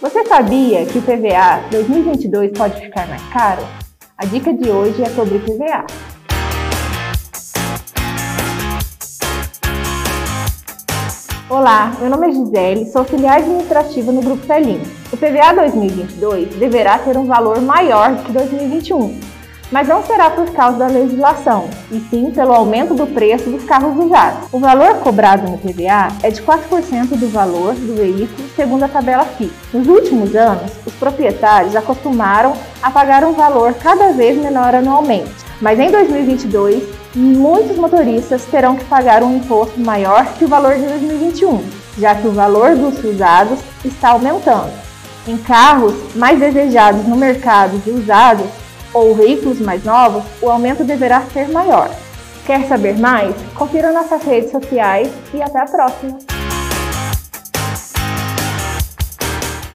Você sabia que o PVA 2022 pode ficar mais caro? A dica de hoje é sobre PVA. Olá, meu nome é Gisele, sou auxiliar administrativa no Grupo Celim. O PVA 2022 deverá ter um valor maior que 2021, mas não será por causa da legislação, e sim pelo aumento do preço dos carros usados. O valor cobrado no PVA é de 4% do valor do veículo, segundo a tabela FIP. Nos últimos anos, os proprietários acostumaram a pagar um valor cada vez menor anualmente, mas em 2022 muitos motoristas terão que pagar um imposto maior que o valor de 2021, já que o valor dos usados está aumentando. Em carros mais desejados no mercado de usados ou veículos mais novos, o aumento deverá ser maior. Quer saber mais? Confira nossas redes sociais e até a próxima!